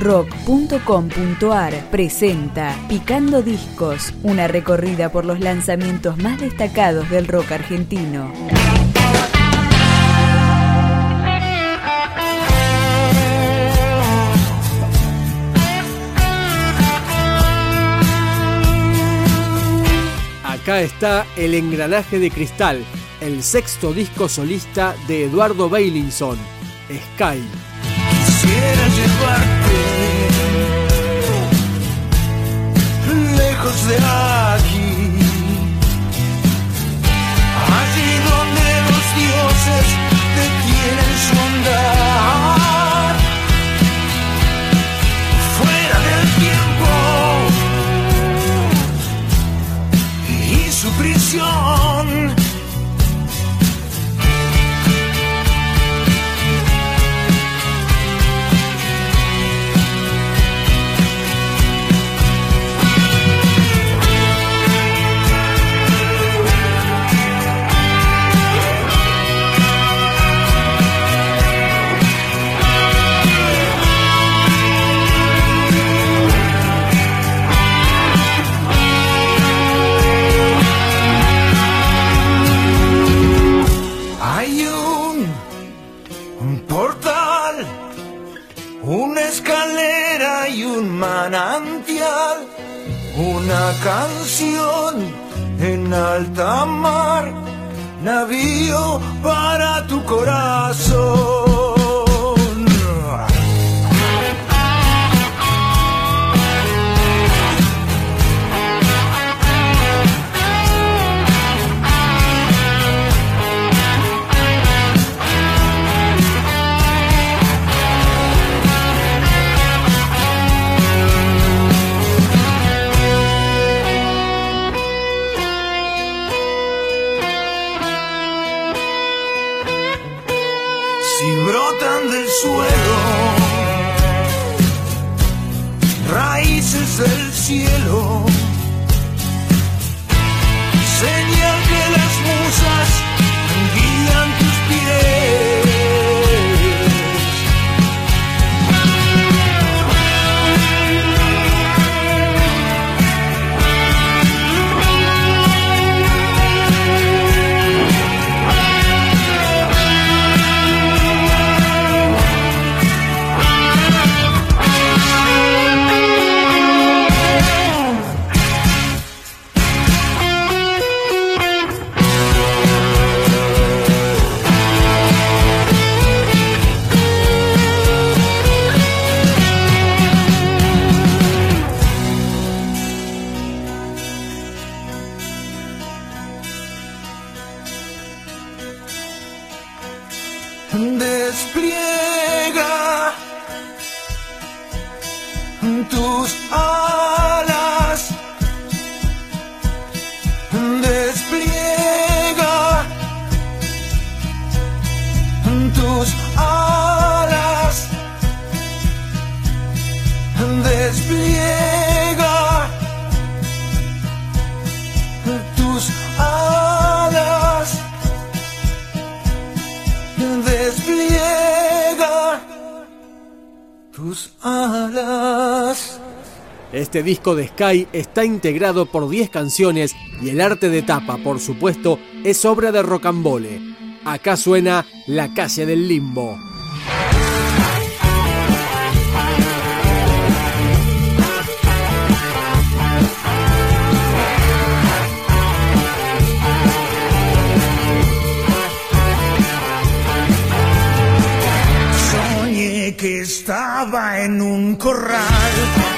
rock.com.ar presenta Picando Discos, una recorrida por los lanzamientos más destacados del rock argentino. Acá está El Engranaje de Cristal, el sexto disco solista de Eduardo Bailinson, Sky. Quisiera llevarte lejos de aquí, allí donde los dioses te quieren sondar, fuera del tiempo y su prisión. Brotan del suelo, raíces del cielo, señal que las musas guían Este disco de Sky está integrado por 10 canciones y el arte de tapa, por supuesto, es obra de Rocambole. Acá suena La calle del limbo. Soñé que estaba en un corral.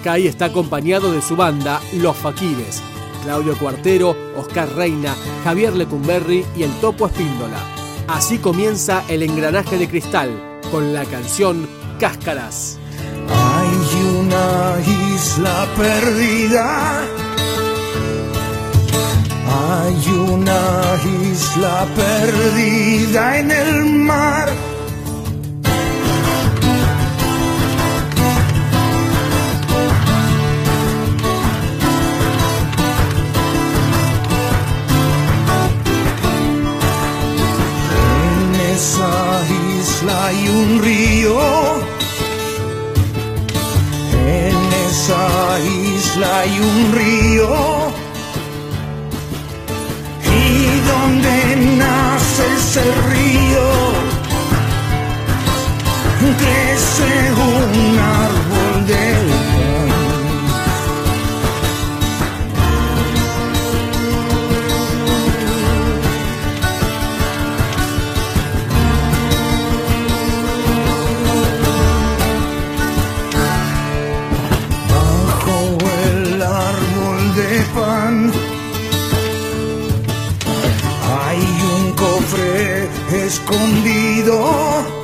Sky está acompañado de su banda, Los Faquires, Claudio Cuartero, Oscar Reina, Javier Lecumberri y el Topo Espíndola. Así comienza el engranaje de cristal con la canción Cáscaras. Hay una isla perdida. Hay una isla perdida en el mar. Hay un río. Y donde nace ese río crece un escondido.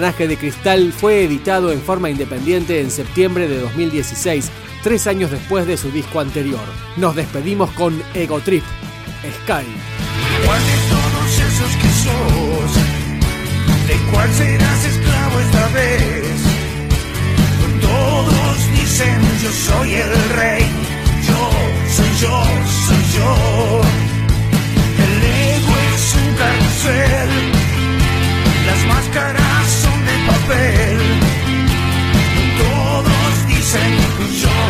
Engranaje de cristal fue editado en forma independiente en septiembre de 2016, tres años después de su disco anterior. Nos despedimos con Ego Trip, Sky. ¿Cuál de todos esos que sos? ¿De cuál serás esclavo esta vez? Todos dicen yo soy el rey, yo soy yo, soy yo. El ego es un carrusel, las máscaras son de papel. Todos dicen yo